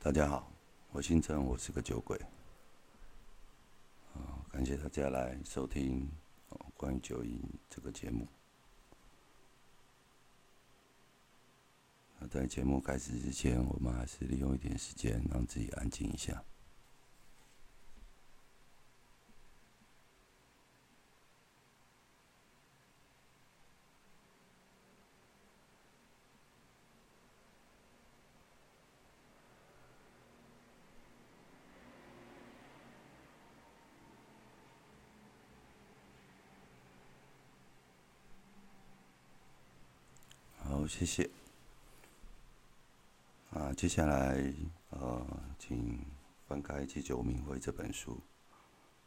大家好，我姓陈，我是个酒鬼。啊，感谢大家来收听哦关于酒瘾这个节目。那在节目开始之前，我们还是利用一点时间，让自己安静一下。好，谢谢。啊，接下来呃，请翻开《戒酒名会》这本书。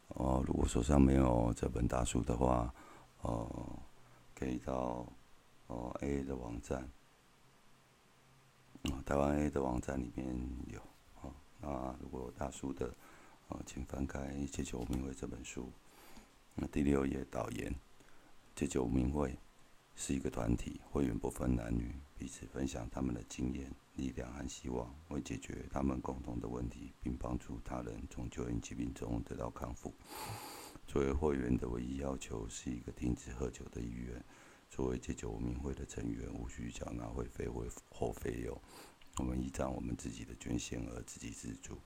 哦，如果手上没有这本大书的话，哦，可以到哦 A 的网站，啊，台湾 A 的网站里面有。哦，那如果有大书的，啊，请翻开《戒酒名会》这本书。那第六页导言，《戒酒名会》。是一个团体，会员不分男女，彼此分享他们的经验、力量和希望，为解决他们共同的问题，并帮助他人从酒瘾疾病中得到康复。作为会员的唯一要求是一个停止喝酒的意愿。作为戒酒明会的成员，无需缴纳会费或费用。我们依仗我们自己的捐献而自给自足。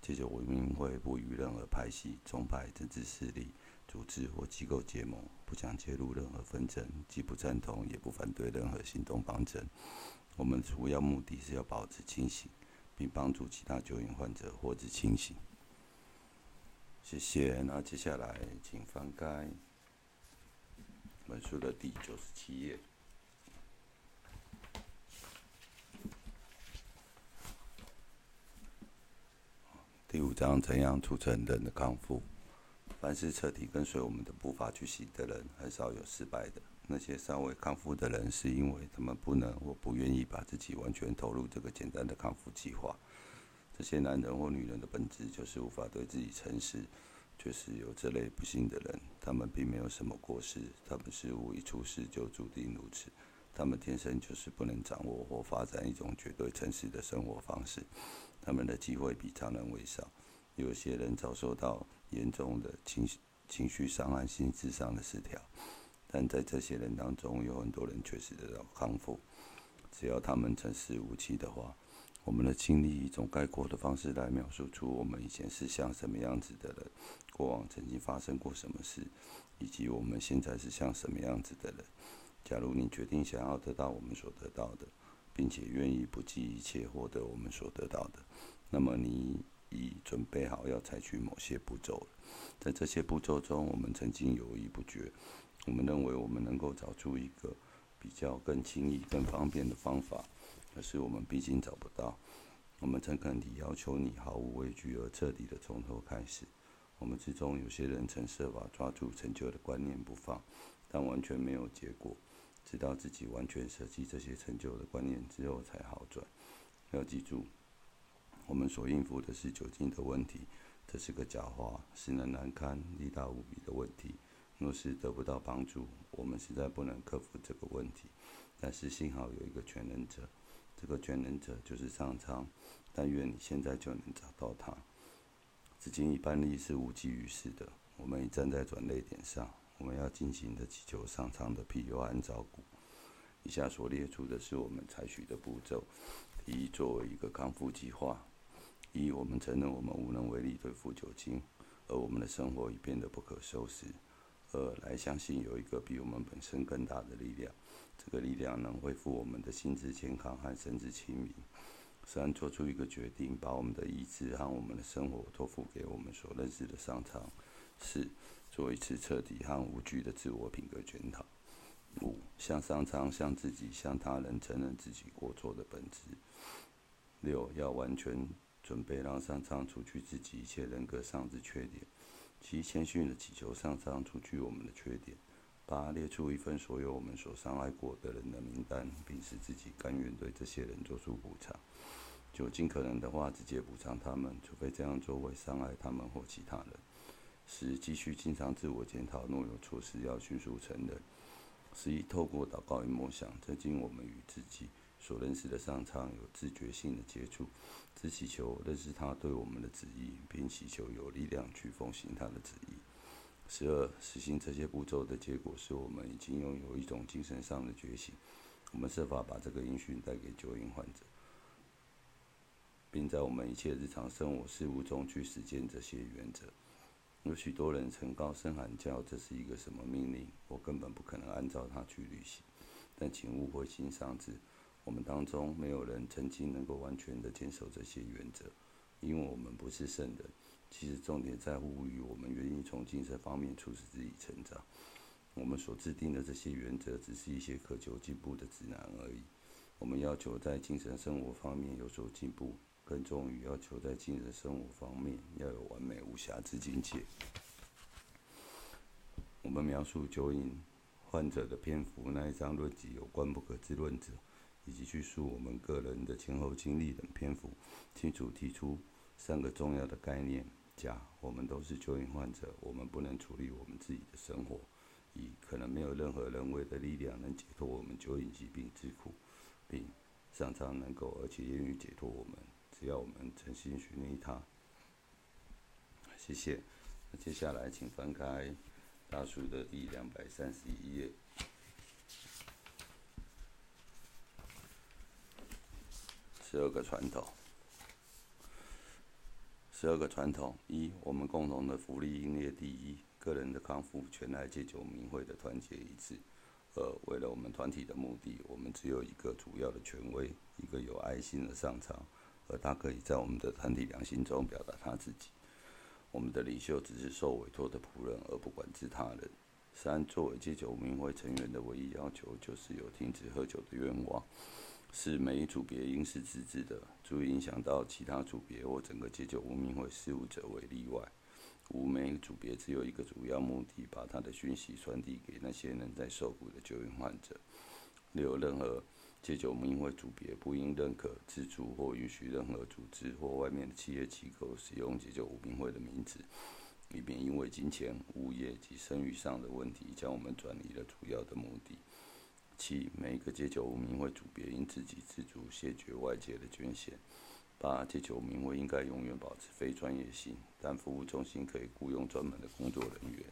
戒酒明会不与任何派系、宗派、政治势力。组织或机构结盟，不想介入任何纷争，既不赞同也不反对任何行动方针。我们主要目的是要保持清醒，并帮助其他酒瘾患者获知清醒。谢谢。那接下来，请翻开本书的第九十七页，第五章：怎样促成人的康复？凡是彻底跟随我们的步伐去行的人，很少有失败的。那些尚未康复的人，是因为他们不能或不愿意把自己完全投入这个简单的康复计划。这些男人或女人的本质就是无法对自己诚实，确实有这类不幸的人。他们并没有什么过失，他们是无一出世就注定如此。他们天生就是不能掌握或发展一种绝对诚实的生活方式。他们的机会比常人为少。有些人遭受到。严重的情绪情绪伤害、心智上的失调，但在这些人当中，有很多人确实得到康复。只要他们诚实无欺的话，我们的经历以一种概括的方式来描述出我们以前是像什么样子的人，过往曾经发生过什么事，以及我们现在是像什么样子的人。假如你决定想要得到我们所得到的，并且愿意不计一切获得我们所得到的，那么你。已准备好要采取某些步骤了。在这些步骤中，我们曾经犹豫不决。我们认为我们能够找出一个比较更轻易、更方便的方法，可是我们毕竟找不到。我们诚恳地要求你毫无畏惧而彻底的从头开始。我们之中有些人曾设法抓住成就的观念不放，但完全没有结果。直到自己完全舍弃这些成就的观念之后，才好转。要记住。我们所应付的是酒精的问题，这是个假话，使人难堪、力大无比的问题。若是得不到帮助，我们实在不能克服这个问题。但是幸好有一个全能者，这个全能者就是上苍。但愿你现在就能找到他。至今一般力是无济于事的。我们已站在转捩点上，我们要尽情的祈求上苍的庇佑和照顾。以下所列出的是我们采取的步骤：一、作为一个康复计划。一，我们承认我们无能为力对付酒精，而我们的生活已变得不可收拾。二，来相信有一个比我们本身更大的力量，这个力量能恢复我们的心智健康和神智清明。三，做出一个决定，把我们的意志和我们的生活托付给我们所认识的上苍。四，做一次彻底和无惧的自我品格检讨。五，向上苍、向自己、向他人承认自己过错的本质。六，要完全。准备让上苍除去自己一切人格上之缺点，七谦逊的祈求上苍除去我们的缺点。八列出一份所有我们所伤害过的人的名单，并使自己甘愿对这些人做出补偿。九尽可能的话直接补偿他们，除非这样做会伤害他们或其他人。十继续经常自我检讨，若有错事要迅速承认。十一透过祷告与默想，增进我们与自己。所认识的上苍有自觉性的接触，只祈求认识他对我们的旨意，并祈求有力量去奉行他的旨意。十二，实行这些步骤的结果是我们已经拥有一种精神上的觉醒。我们设法把这个音讯带给酒瘾患者，并在我们一切日常生活事务中去实践这些原则。有许多人曾高声喊叫：“这是一个什么命令？我根本不可能按照它去履行。”但请勿灰心丧志，我们当中没有人曾经能够完全的坚守这些原则，因为我们不是圣人。其实重点在乎于我们愿意从精神方面促使自己成长。我们所制定的这些原则，只是一些渴求进步的指南而已。我们要求在精神生活方面有所进步，更重于要求在精神生活方面要有完美无瑕之境界。我们描述酒瘾患者的篇幅那一章论及有关不可知论者，以及叙述我们个人的前后经历等篇幅，清楚提出三个重要的概念：甲，我们都是酒瘾患者，我们不能处理我们自己的生活。乙可能没有任何人为的力量能解脱我们酒瘾疾病之苦，并上苍能够而且愿意解脱我们，只要我们诚心寻觅他。谢谢。那接下来请翻开大书的第两百三十一页。十二个传统。十二个传统。一，我们共同的福利应列第一。个人的康复全赖戒酒明会的团结一致。二，为了我们团体的目的，我们只有一个主要的权威，一个有爱心的上场，而他可以在我们的团体良心中表达他自己。我们的领袖只是受委托的仆人，而不管制他人。三，作为戒酒明会成员的唯一要求，就是有停止喝酒的愿望。四，每一组别应是自治的，足以影响到其他组别或整个戒酒无名会事务者为例外。五每个组别只有一个主要目的，把他的讯息传递给那些人在受苦的酒瘾患者。六，任何戒酒名会组别不应认可、资助或允许任何组织或外面的企业机构使用戒酒无名会的名字，以免因为金钱、物业及声誉上的问题，将我们转移了主要的目的。七，每一个戒酒无名会组别应自给自足，谢绝外界的捐献。八，戒酒名会应该永远保持非专业性，但服务中心可以雇佣专门的工作人员。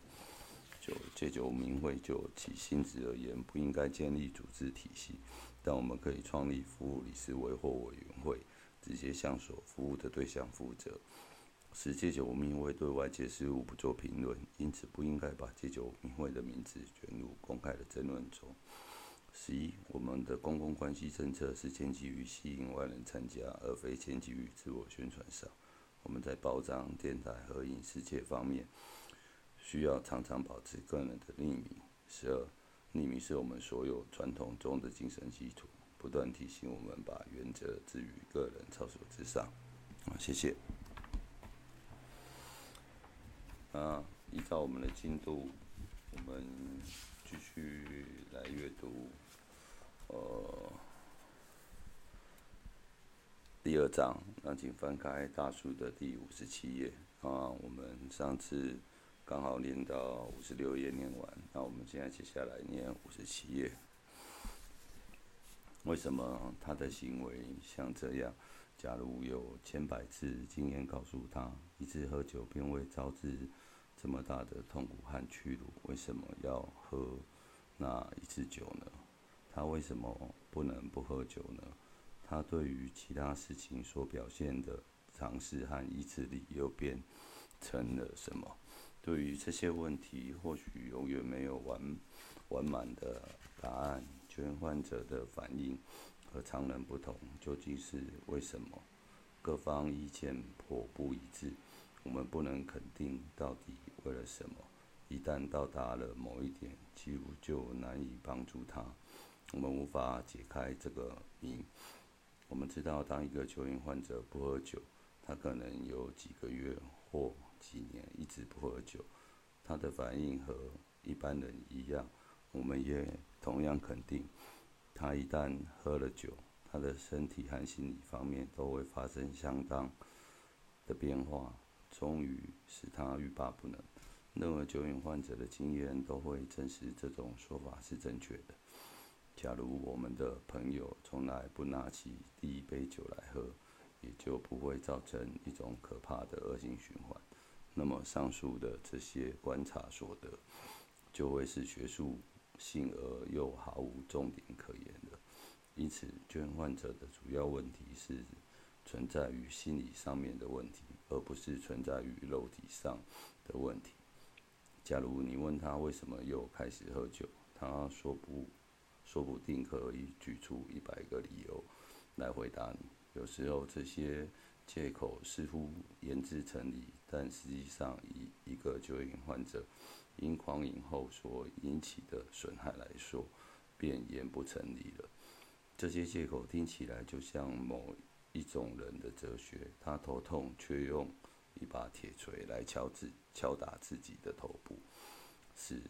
九，戒酒名会就其性质而言，不应该建立组织体系，但我们可以创立服务理事会或委员会，直接向所服务的对象负责。十，戒酒名会对外界事务不做评论，因此不应该把戒酒名会的名字卷入公开的争论中。十一，我们的公共关系政策是建基于吸引外人参加，而非建基于自我宣传上。我们在报章、电台和影视界方面，需要常常保持个人的匿名。十二，匿名是我们所有传统中的精神基础，不断提醒我们把原则置于个人操守之上。啊，谢谢。啊，依照我们的进度，我们继续来阅读。呃，第二章，那请翻开大书的第五十七页啊。我们上次刚好念到五十六页念完，那我们现在接下来念五十七页。为什么他的行为像这样？假如有千百次经验告诉他，一次喝酒便会招致这么大的痛苦和屈辱，为什么要喝那一次酒呢？他为什么不能不喝酒呢？他对于其他事情所表现的尝试和意志力又变成了什么？对于这些问题，或许永远没有完完满的答案。全患者的反应和常人不同，究竟是为什么？各方意见颇不一致，我们不能肯定到底为了什么。一旦到达了某一点，几乎就难以帮助他。我们无法解开这个谜。我们知道，当一个酒瘾患者不喝酒，他可能有几个月或几年一直不喝酒。他的反应和一般人一样。我们也同样肯定，他一旦喝了酒，他的身体和心理方面都会发生相当的变化，终于使他欲罢不能。任何酒瘾患者的经验都会证实这种说法是正确的。假如我们的朋友从来不拿起第一杯酒来喝，也就不会造成一种可怕的恶性循环。那么，上述的这些观察所得，就会是学术性而又毫无重点可言的。因此，捐患者的主要问题是存在于心理上面的问题，而不是存在于肉体上的问题。假如你问他为什么又开始喝酒，他说不，说不定可以举出一百个理由来回答你。有时候这些借口似乎言之成理，但实际上以一个酒瘾患者因狂饮后所引起的损害来说，便言不成立了。这些借口听起来就像某一种人的哲学：他头痛，却用一把铁锤来敲自敲打自己的头部，使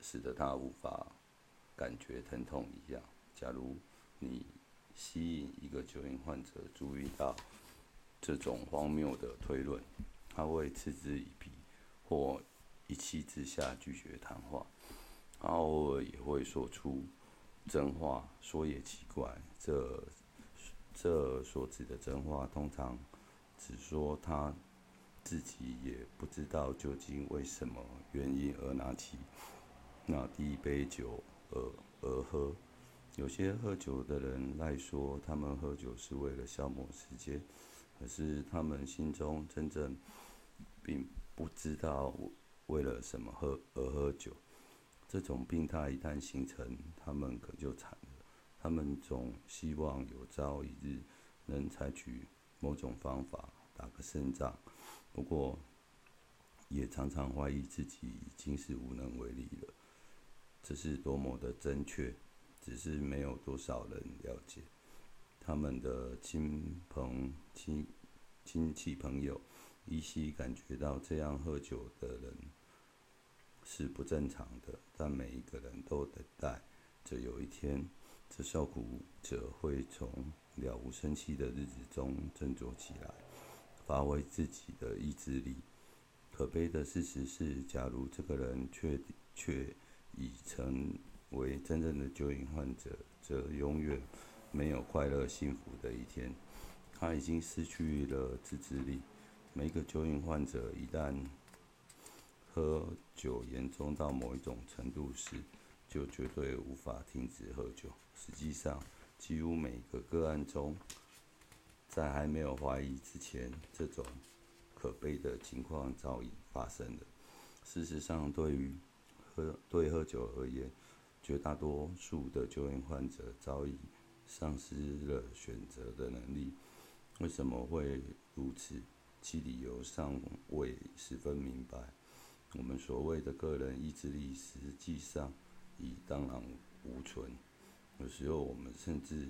使得他无法感觉疼痛一样。假如你吸引一个酒瘾患者注意到这种荒谬的推论，他会嗤之以鼻，或一气之下拒绝谈话。他偶尔也会说出。真话说也奇怪，这这所指的真话，通常只说他自己也不知道究竟为什么原因而拿起那第一杯酒而而喝。有些喝酒的人赖说他们喝酒是为了消磨时间，可是他们心中真正并不知道为了什么喝而喝酒。这种病态一旦形成，他们可就惨了。他们总希望有朝一日能采取某种方法打个胜仗，不过也常常怀疑自己已经是无能为力了。这是多么的正确，只是没有多少人了解。他们的亲朋亲亲戚朋友依稀感觉到这样喝酒的人。是不正常的，但每一个人都等待着有一天，这受苦者会从了无生气的日子中振作起来，发挥自己的意志力。可悲的事实是，假如这个人却却已成为真正的酒瘾患者，则永远没有快乐幸福的一天。他已经失去了自制力。每个酒瘾患者一旦喝酒严重到某一种程度时，就绝对无法停止喝酒。实际上，几乎每个个案中，在还没有怀疑之前，这种可悲的情况早已发生了。事实上，对于喝对喝酒而言，绝大多数的酒瘾患者早已丧失了选择的能力。为什么会如此？其理由尚未十分明白。我们所谓的个人意志力，实际上已荡然无存。有时候，我们甚至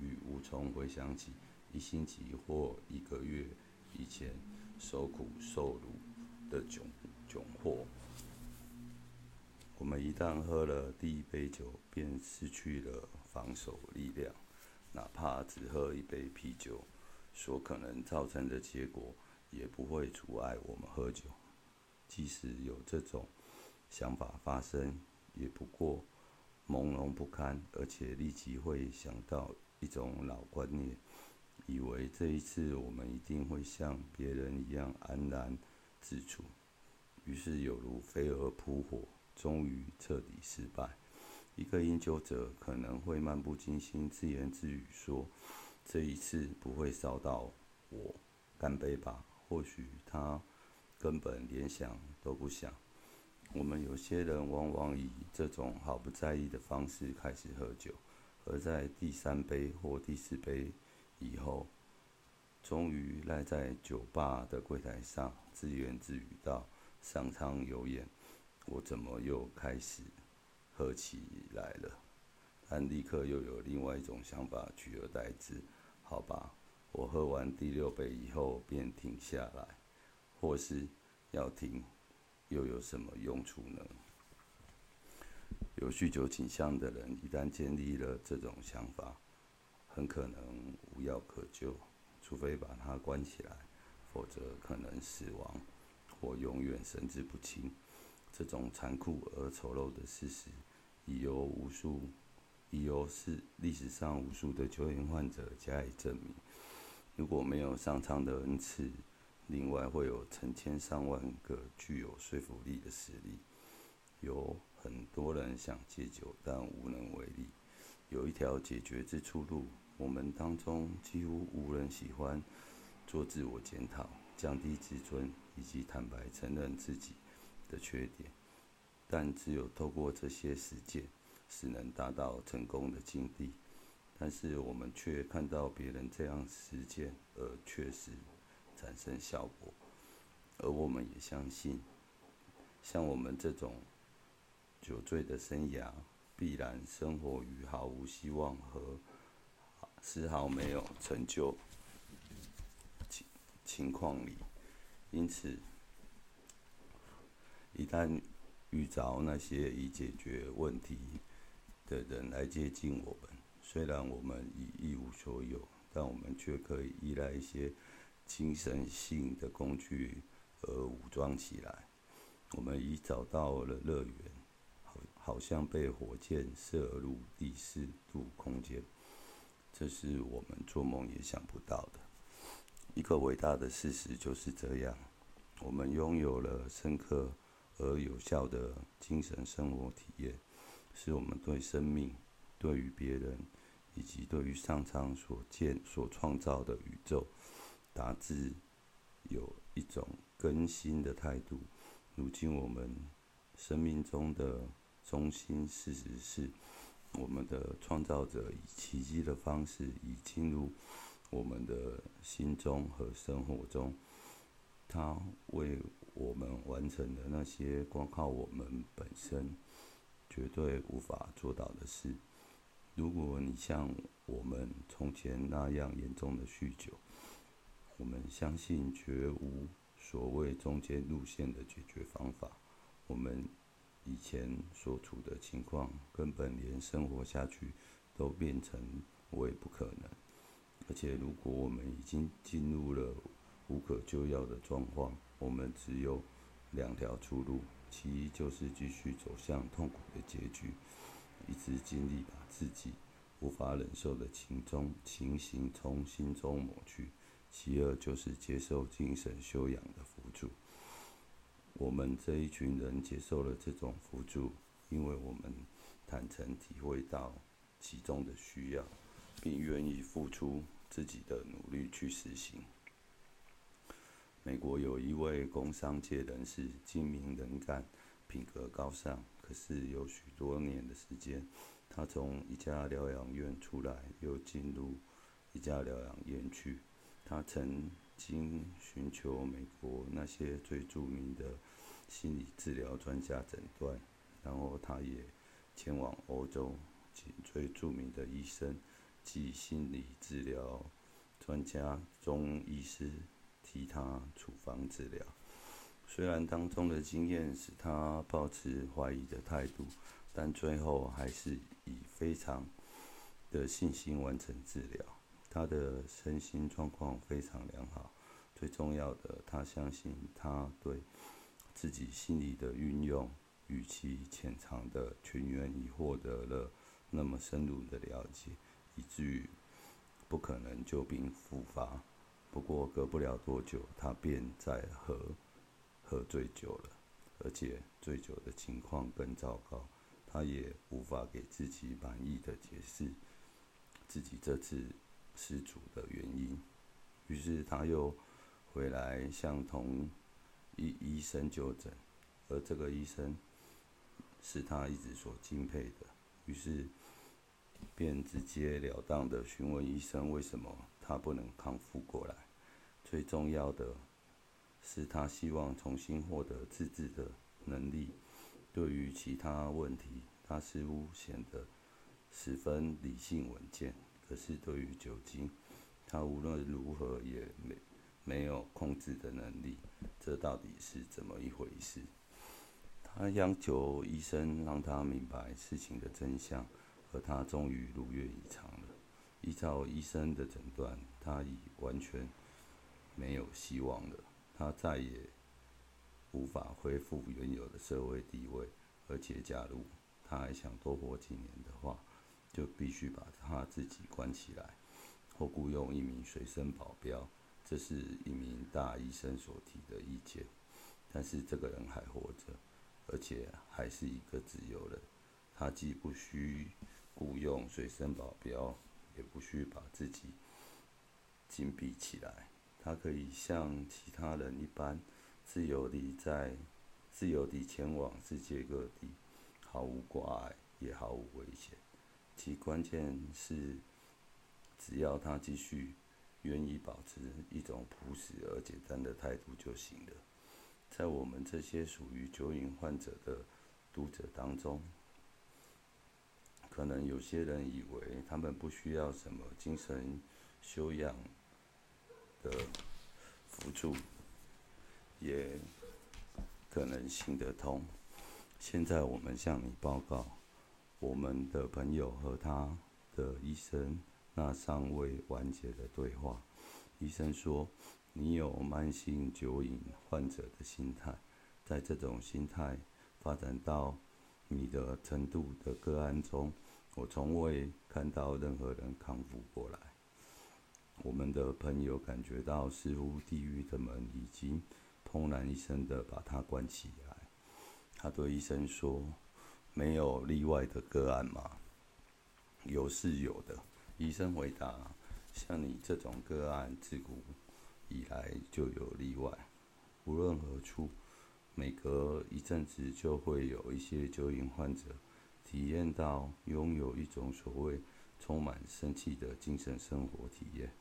与无从回想起一星期或一个月以前受苦受辱的窘窘迫。我们一旦喝了第一杯酒，便失去了防守力量。哪怕只喝一杯啤酒，所可能造成的结果，也不会阻碍我们喝酒。即使有这种想法发生，也不过朦胧不堪，而且立即会想到一种老观念，以为这一次我们一定会像别人一样安然自处，于是有如飞蛾扑火，终于彻底失败。一个饮酒者可能会漫不经心、自言自语说：“这一次不会烧到我，干杯吧。”或许他。根本连想都不想。我们有些人往往以这种毫不在意的方式开始喝酒，而在第三杯或第四杯以后，终于赖在酒吧的柜台上自言自语道：“上苍有眼，我怎么又开始喝起来了？”但立刻又有另外一种想法取而代之：“好吧，我喝完第六杯以后便停下来。”或是要停，又有什么用处呢？有酗酒倾向的人，一旦建立了这种想法，很可能无药可救，除非把它关起来，否则可能死亡或永远神志不清。这种残酷而丑陋的事实，已由无数已由是历史上无数的酒瘾患者加以证明。如果没有上苍的恩赐，另外会有成千上万个具有说服力的实例。有很多人想戒酒，但无能为力。有一条解决之出路。我们当中几乎无人喜欢做自我检讨、降低自尊以及坦白承认自己的缺点。但只有透过这些实践，是能达到成功的境地。但是我们却看到别人这样实践而确实产生效果，而我们也相信，像我们这种酒醉的生涯，必然生活于毫无希望和丝毫没有成就情情况里。因此，一旦遇着那些已解决问题的人来接近我们，虽然我们已一无所有，但我们却可以依赖一些精神性的工具而武装起来。我们已找到了乐园，好，好像被火箭射入第四度空间。这是我们做梦也想不到的。一个伟大的事实就是这样：我们拥有了深刻而有效的精神生活体验，是我们对生命、对于别人。以及对于上苍所建、所创造的宇宙，大致有一种更新的态度。如今我们生命中的中心事实是，我们的创造者以奇迹的方式已进入我们的心中和生活中。他为我们完成了那些光靠我们本身绝对无法做到的事。如果你像我们从前那样严重的酗酒，我们相信绝无所谓中间路线的解决方法。我们以前所处的情况，根本连生活下去都变成为不可能。而且，如果我们已经进入了无可救药的状况，我们只有两条出路：其一就是继续走向痛苦的结局。一直尽力把自己无法忍受的情中情形从心中抹去。其二就是接受精神修养的辅助。我们这一群人接受了这种辅助，因为我们坦诚体会到其中的需要，并愿意付出自己的努力去实行。美国有一位工商界人士，精明能干，品格高尚。可是有许多年的时间，他从一家疗养院出来，又进入一家疗养院去。他曾经寻求美国那些最著名的心理治疗专家诊断，然后他也前往欧洲，请最著名的医生及心理治疗专家中医师替他处方治疗。虽然当中的经验使他保持怀疑的态度，但最后还是以非常的信心完成治疗。他的身心状况非常良好，最重要的，他相信他对自己心理的运用与其潜藏的全员已获得了那么深入的了解，以至于不可能旧病复发。不过隔不了多久，他便在喝。喝醉酒了，而且醉酒的情况更糟糕。他也无法给自己满意的解释自己这次失足的原因。于是他又回来向同医医生就诊，而这个医生是他一直所敬佩的。于是便直截了当的询问医生，为什么他不能康复过来？最重要的。是他希望重新获得自治的能力。对于其他问题，他似乎显得十分理性稳健。可是对于酒精，他无论如何也没没有控制的能力。这到底是怎么一回事？他央求医生让他明白事情的真相，而他终于如愿以偿了。依照医生的诊断，他已完全没有希望了。他再也无法恢复原有的社会地位，而且，假如他还想多活几年的话，就必须把他自己关起来，或雇佣一名随身保镖。这是一名大医生所提的意见。但是这个人还活着，而且还是一个自由人。他既不需雇佣随身保镖，也不需把自己紧闭起来。他可以像其他人一般，自由地在自由地前往世界各地，毫无挂碍，也毫无危险。其关键是，只要他继续愿意保持一种朴实而简单的态度就行了。在我们这些属于酒瘾患者的读者当中，可能有些人以为他们不需要什么精神修养的辅助，也可能行得通。现在我们向你报告，我们的朋友和他的医生那尚未完结的对话。医生说。你有慢性酒瘾患者的心态，在这种心态发展到你的程度的个案中，我从未看到任何人康复过来。我们的朋友感觉到似乎地狱的门已经砰然一声的把他关起来。他对医生说：“没有例外的个案吗？”“有是有的。”医生回答：“像你这种个案，自古……”以来就有例外，无论何处，每隔一阵子就会有一些酒瘾患者体验到拥有一种所谓充满生气的精神生活体验。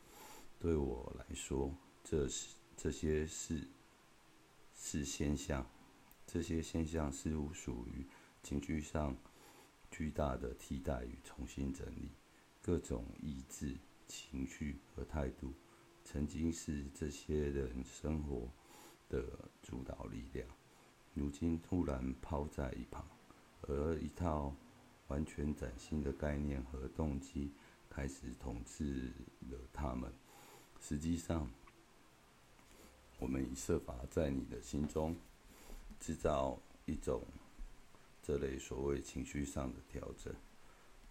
对我来说，这是这些是是现象，这些现象似乎属于情绪上巨大的替代与重新整理，各种意志、情绪和态度。曾经是这些人生活的主导力量，如今突然抛在一旁，而一套完全崭新的概念和动机开始统治了他们。实际上，我们已设法在你的心中制造一种这类所谓情绪上的调整。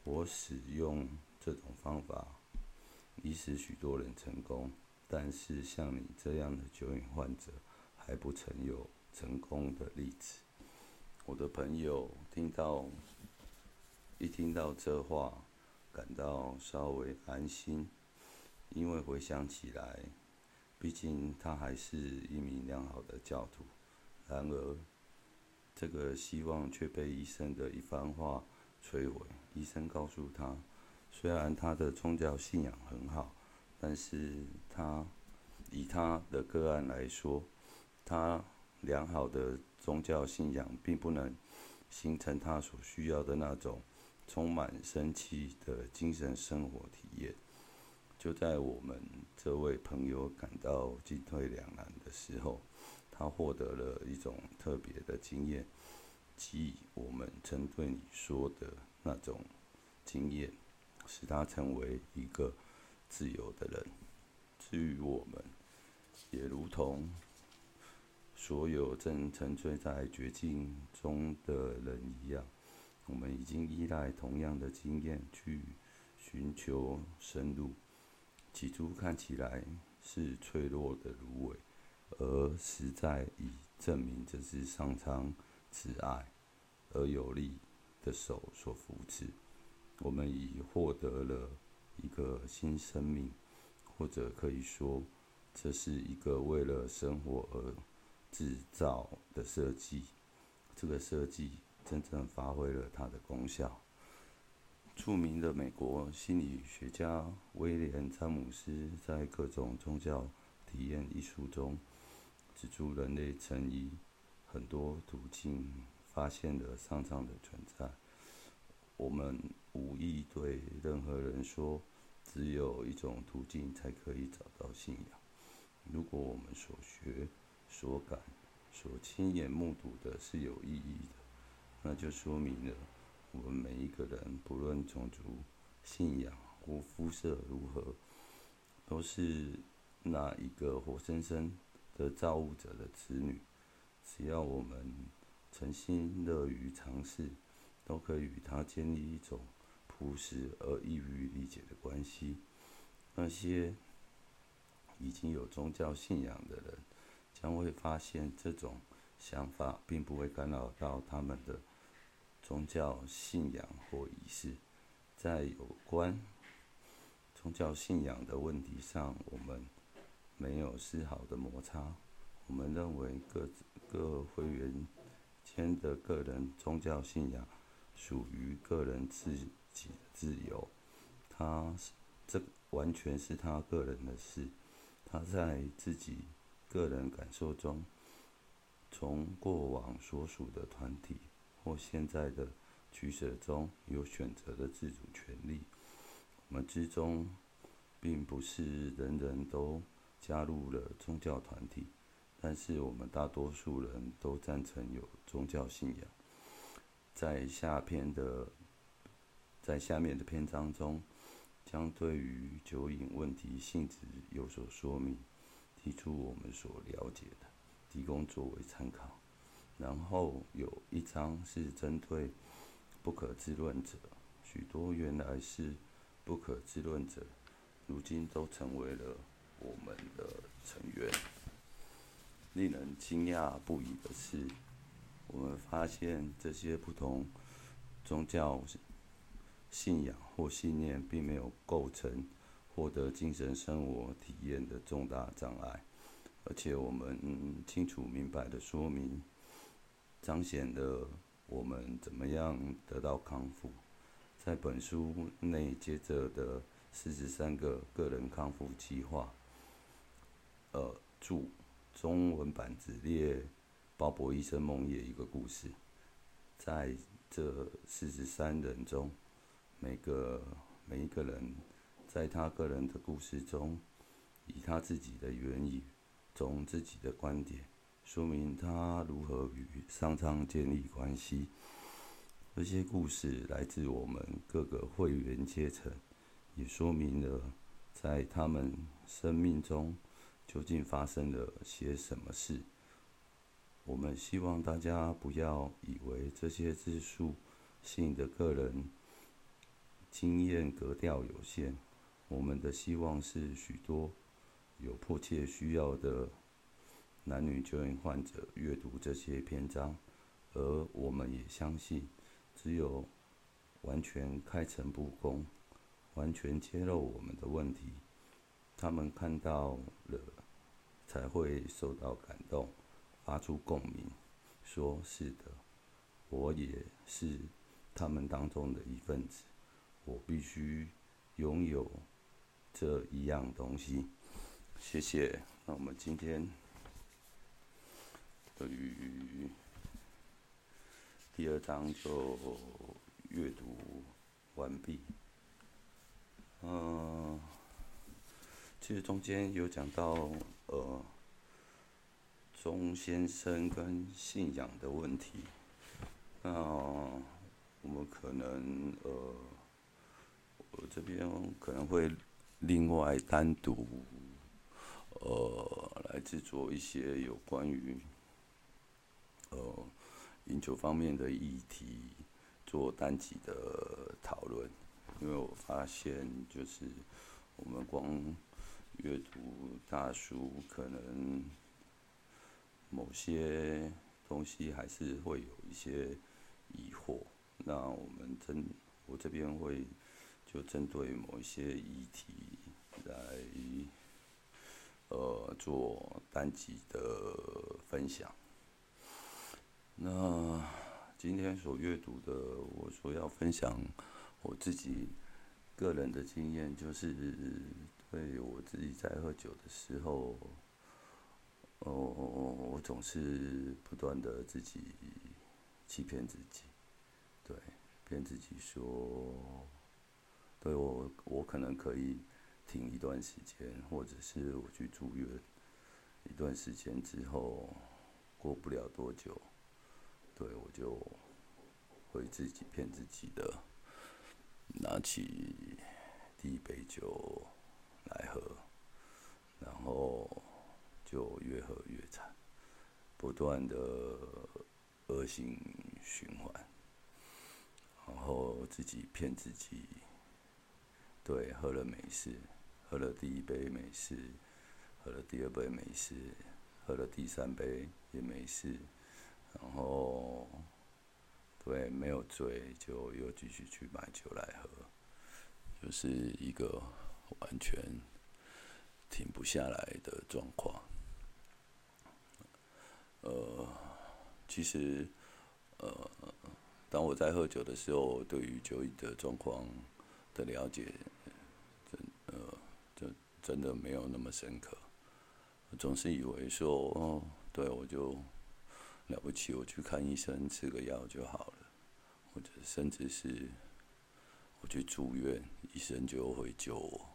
我使用这种方法，已使许多人成功。但是像你这样的酒瘾患者，还不曾有成功的例子。我的朋友听到，一听到这话，感到稍微安心，因为回想起来，毕竟他还是一名良好的教徒。然而，这个希望却被医生的一番话摧毁。医生告诉他，虽然他的宗教信仰很好。但是他以他的个案来说，他良好的宗教信仰并不能形成他所需要的那种充满生气的精神生活体验。就在我们这位朋友感到进退两难的时候，他获得了一种特别的经验，即我们曾对你说的那种经验，使他成为一个。自由的人，至于我们，也如同所有正沉醉在绝境中的人一样，我们已经依赖同样的经验去寻求深入。起初看起来是脆弱的芦苇，而实在已证明这是上苍慈爱而有力的手所扶持。我们已获得了。一个新生命，或者可以说，这是一个为了生活而制造的设计。这个设计真正发挥了它的功效。著名的美国心理学家威廉·詹姆斯在《各种宗教体验》一书中指出，人类曾以很多途径发现了上苍的存在。我们无意对任何人说。只有一种途径才可以找到信仰。如果我们所学、所感、所亲眼目睹的是有意义的，那就说明了我们每一个人，不论种族、信仰或肤色如何，都是那一个活生生的造物者的子女。只要我们诚心乐于尝试，都可以与他建立一种。朴实而易于理解的关系。那些已经有宗教信仰的人，将会发现这种想法并不会干扰到他们的宗教信仰或仪式。在有关宗教信仰的问题上，我们没有丝毫的摩擦。我们认为各各会员间的个人宗教信仰属于个人自己自由，他这完全是他个人的事。他在自己个人感受中，从过往所属的团体或现在的取舍中有选择的自主权利。我们之中并不是人人都加入了宗教团体。但是我们大多数人都赞成有宗教信仰。在下篇的，在下面的篇章中，将对于酒瘾问题性质有所说明，提出我们所了解的，提供作为参考。然后有一章是针对不可知论者，许多原来是不可知论者，如今都成为了我们的成员。令人惊讶不已的是，我们发现这些不同宗教信仰或信念并没有构成获得精神生活体验的重大障碍，而且我们清楚明白的说明，彰显了我们怎么样得到康复。在本书内接着的四十三个个人康复计划，呃，注。中文版只列鲍勃医生梦夜一个故事，在这四十三人中，每个每一个人在他个人的故事中，以他自己的原语，从自己的观点，说明他如何与上苍建立关系。这些故事来自我们各个会员阶层，也说明了在他们生命中。究竟发生了些什么事？我们希望大家不要以为这些自述性的个人经验格调有限。我们的希望是，许多有迫切需要的男女就业患者阅读这些篇章，而我们也相信，只有完全开诚布公、完全揭露我们的问题，他们看到了。才会受到感动，发出共鸣，说是的，我也是他们当中的一份子，我必须拥有这一样东西。谢谢。那我们今天对于第二章就阅读完毕。嗯。其实中间有讲到，呃，钟先生跟信仰的问题。那我们可能，呃，我这边可能会另外单独，呃，来制作一些有关于，呃，饮酒方面的议题，做单集的讨论。因为我发现，就是我们光阅读大书，可能某些东西还是会有一些疑惑。那我们针我这边会就针对某一些议题来呃做单集的分享。那今天所阅读的，我所要分享我自己个人的经验，就是。对我自己在喝酒的时候，哦，我总是不断的自己欺骗自己，对，骗自己说，对我我可能可以停一段时间，或者是我去住院一段时间之后，过不了多久，对我就会自己骗自己的，拿起第一杯酒。来喝，然后就越喝越惨，不断的恶性循环。然后自己骗自己，对，喝了没事，喝了第一杯没事，喝了第二杯没事，喝了第三杯也没事，然后对，没有醉就又继续去买酒来喝，就是一个完全停不下来的状况。呃，其实，呃，当我在喝酒的时候，对于酒瘾的状况的了解，真呃，就真的没有那么深刻。我总是以为说，哦，对我就了不起，我去看医生，吃个药就好了，或者甚至是我去住院，医生就会救我，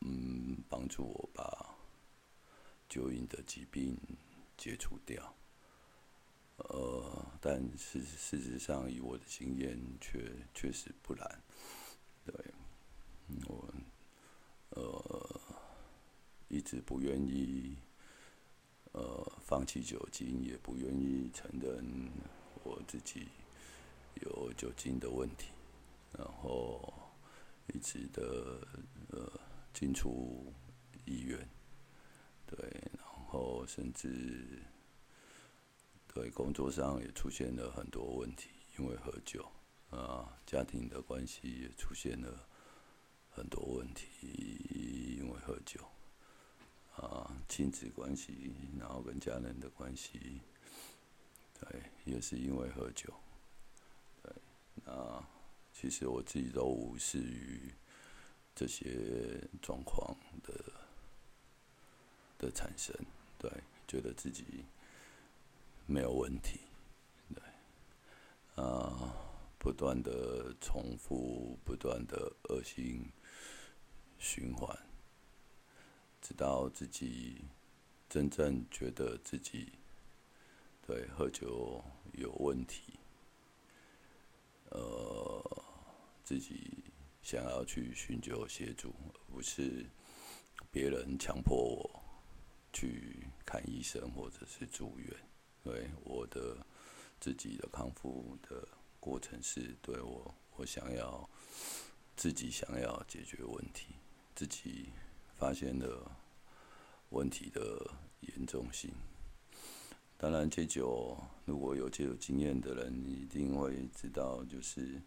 嗯，帮助我把酒瘾的疾病。解除掉，呃，但事事实上，以我的经验，确确实不然。对，我呃一直不愿意呃放弃酒精，也不愿意承认我自己有酒精的问题，然后一直的呃进出医院，对。然后甚至对工作上也出现了很多问题，因为喝酒啊，家庭的关系也出现了很多问题，因为喝酒啊，亲子关系，然后跟家人的关系，对，也是因为喝酒，对，那其实我自己都无视于这些状况的的产生。对，觉得自己没有问题，对，啊，不断的重复，不断的恶性循环，直到自己真正觉得自己对喝酒有问题，呃，自己想要去寻求协助，而不是别人强迫我。去看医生或者是住院，对我的自己的康复的过程是对我我想要自己想要解决问题，自己发现了问题的严重性。当然戒酒如果有戒酒经验的人一定会知道，就是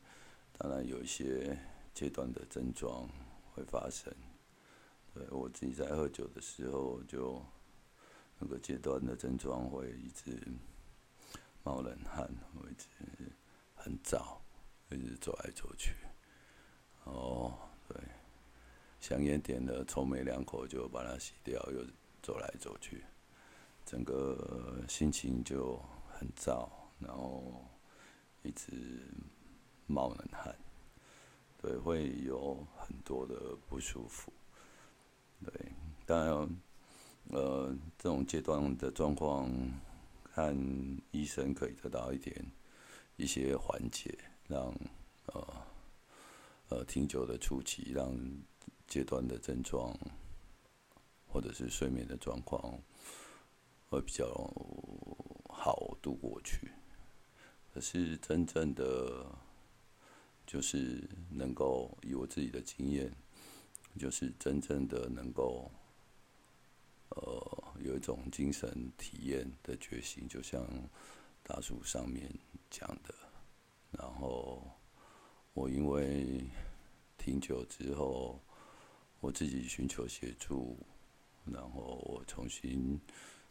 当然有一些阶段的症状会发生。对我自己在喝酒的时候就。那个阶段的症状会一直冒冷汗，会一直很燥，一直走来走去。哦，对，香烟点了，抽没两口就把它洗掉，又走来走去，整个心情就很燥，然后一直冒冷汗，对，会有很多的不舒服。对，当然。呃，这种阶段的状况，看医生可以得到一点一些缓解，让呃呃挺久的初期，让阶段的症状或者是睡眠的状况会比较好度过去。可是真正的就是能够以我自己的经验，就是真正的能够。呃，有一种精神体验的觉醒，就像大树上面讲的。然后我因为挺久之后，我自己寻求协助，然后我重新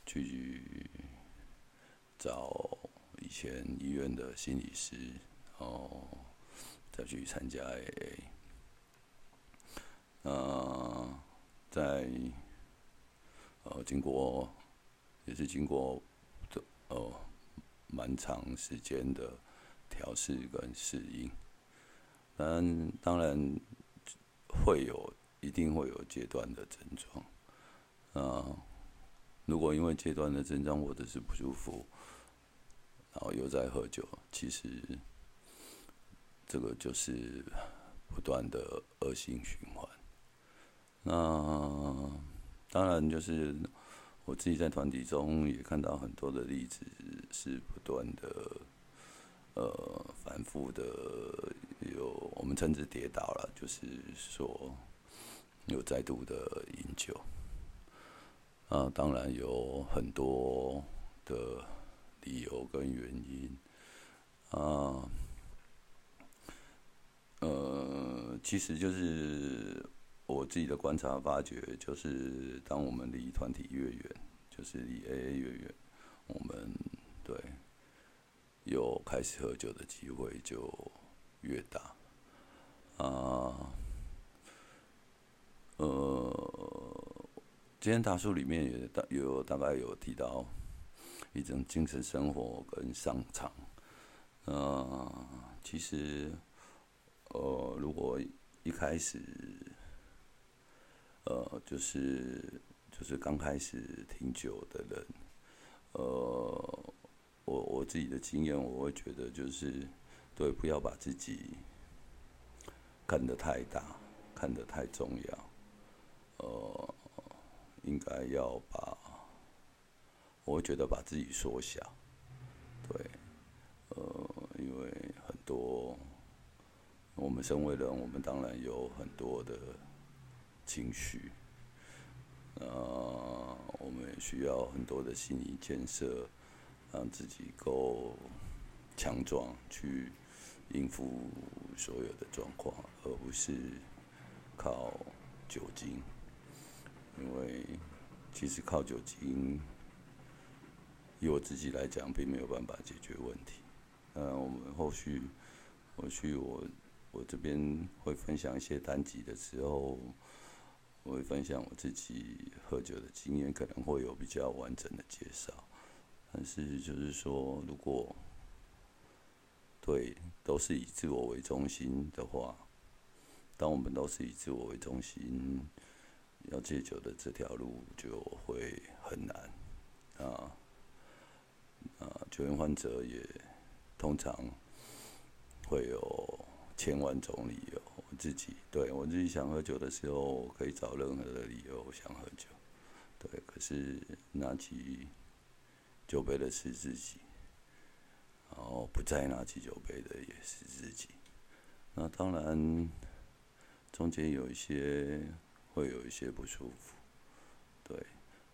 去找以前医院的心理师，然后再去参加 AA。呃，在。呃，经过也是经过这呃蛮长时间的调试跟适应，但当然会有一定会有阶段的症状，啊，如果因为阶段的症状或者是不舒服，然后又在喝酒，其实这个就是不断的恶性循环，那。当然，就是我自己在团体中也看到很多的例子，是不断的呃反复的有我们称之跌倒了，就是说有再度的饮酒。啊，当然有很多的理由跟原因，啊，呃，其实就是我自己的观察发觉，就是当我们离团体越远，就是离 AA 越远，我们对有开始喝酒的机会就越大，啊，呃。今天大叔里面也大有大概有提到一种精神生活跟商场，呃，其实呃，如果一开始呃，就是就是刚开始挺久的人，呃，我我自己的经验，我会觉得就是对，不要把自己看得太大，看得太重要，呃。应该要把，我会觉得把自己缩小，对，呃，因为很多我们身为人，我们当然有很多的情绪，呃，我们也需要很多的心理建设，让自己够强壮，去应付所有的状况，而不是靠酒精。因为其实靠酒精，以我自己来讲，并没有办法解决问题。呃，我们后续后续我我这边会分享一些单集的时候，我会分享我自己喝酒的经验，可能会有比较完整的介绍。但是就是说，如果对都是以自我为中心的话，当我们都是以自我为中心。要戒酒的这条路就会很难啊啊！酒瘾患者也通常会有千万种理由。我自己对我自己想喝酒的时候，可以找任何的理由想喝酒。对，可是拿起酒杯的是自己，然后不再拿起酒杯的也是自己。那当然，中间有一些。会有一些不舒服，对，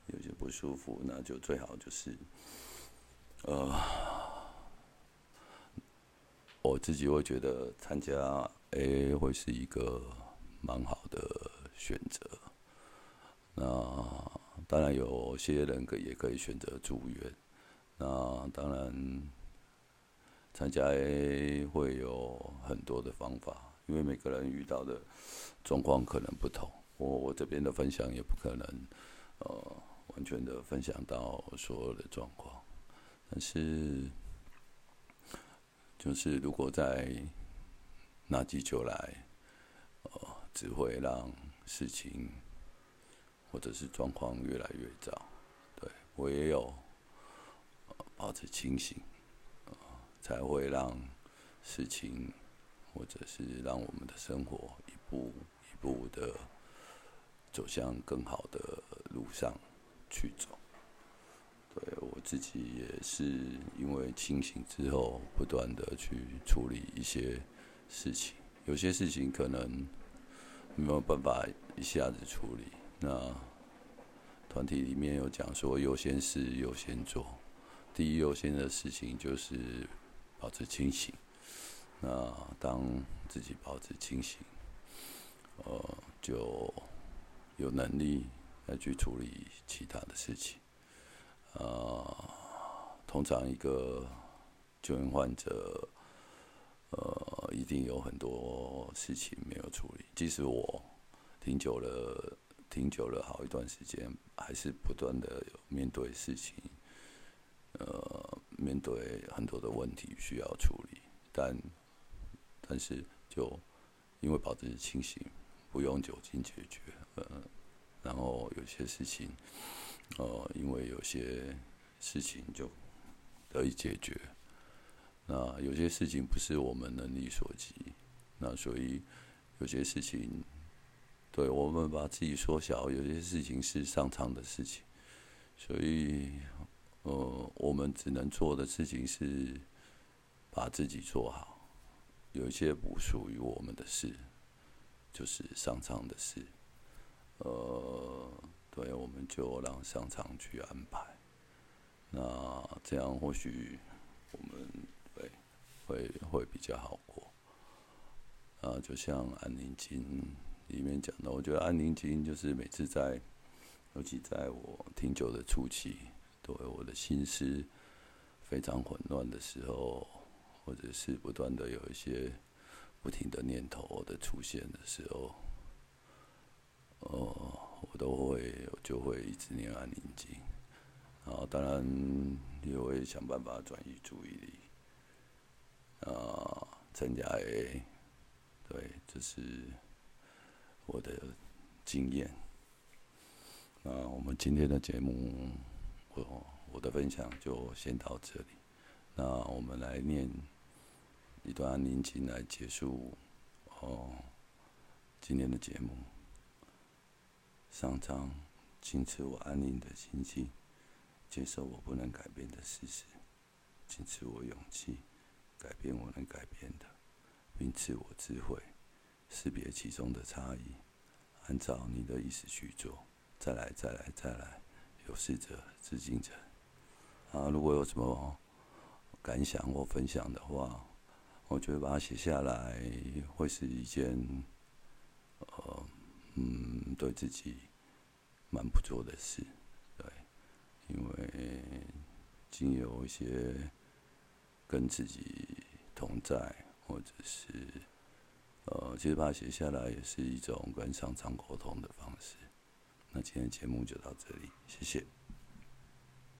有些不舒服，那就最好就是，呃，我自己会觉得参加 A 会是一个蛮好的选择。那当然有些人可也可以选择住院。那当然参加 A 会有很多的方法，因为每个人遇到的状况可能不同。我我这边的分享也不可能，呃，完全的分享到所有的状况，但是，就是如果再拿起酒来，呃，只会让事情或者是状况越来越糟。对我也有，保持清醒，才会让事情或者是让我们的生活一步一步的。走向更好的路上去走。对我自己也是因为清醒之后，不断的去处理一些事情。有些事情可能没有办法一下子处理。那团体里面有讲说，优先事优先做，第一优先的事情就是保持清醒。那当自己保持清醒，呃，就。有能力来去处理其他的事情，呃，通常一个救援患者，呃，一定有很多事情没有处理。即使我挺久了，挺久了好一段时间，还是不断的有面对事情，呃，面对很多的问题需要处理。但，但是就因为保持清醒。不用酒精解决，呃，然后有些事情，呃，因为有些事情就得以解决，那有些事情不是我们能力所及，那所以有些事情，对我们把自己缩小，有些事情是上苍的事情，所以，呃，我们只能做的事情是把自己做好，有些不属于我们的事，就是上苍的事，呃，对，我们就让上场去安排。那这样或许我们会会会比较好过。啊，就像《安宁经》里面讲的，我觉得《安宁经》就是每次在，尤其在我听酒的初期，对我的心思非常混乱的时候，或者是不断的有一些不停的念头的出现的时候，哦，我都会我就会一直念《安宁经》，然后当然也会想办法转移注意力，啊，增加 A。对，这是我的经验。那我们今天的节目，我我的分享就先到这里。那我们来念一段宁静来结束哦今天的节目。上苍，请赐我安宁的心境，接受我不能改变的事实，请赐我勇气，改变我能改变的。并赐我智慧，识别其中的差异，按照你的意思去做。再来，再来，再来，有事者致敬者。啊，如果有什么感想或分享的话，我觉得把它写下来会是一件，呃，嗯，对自己蛮不错的事。对，因为经有一些跟自己同在。或者是，呃，其实把它写下来也是一种跟上苍沟通的方式。那今天节目就到这里，谢谢。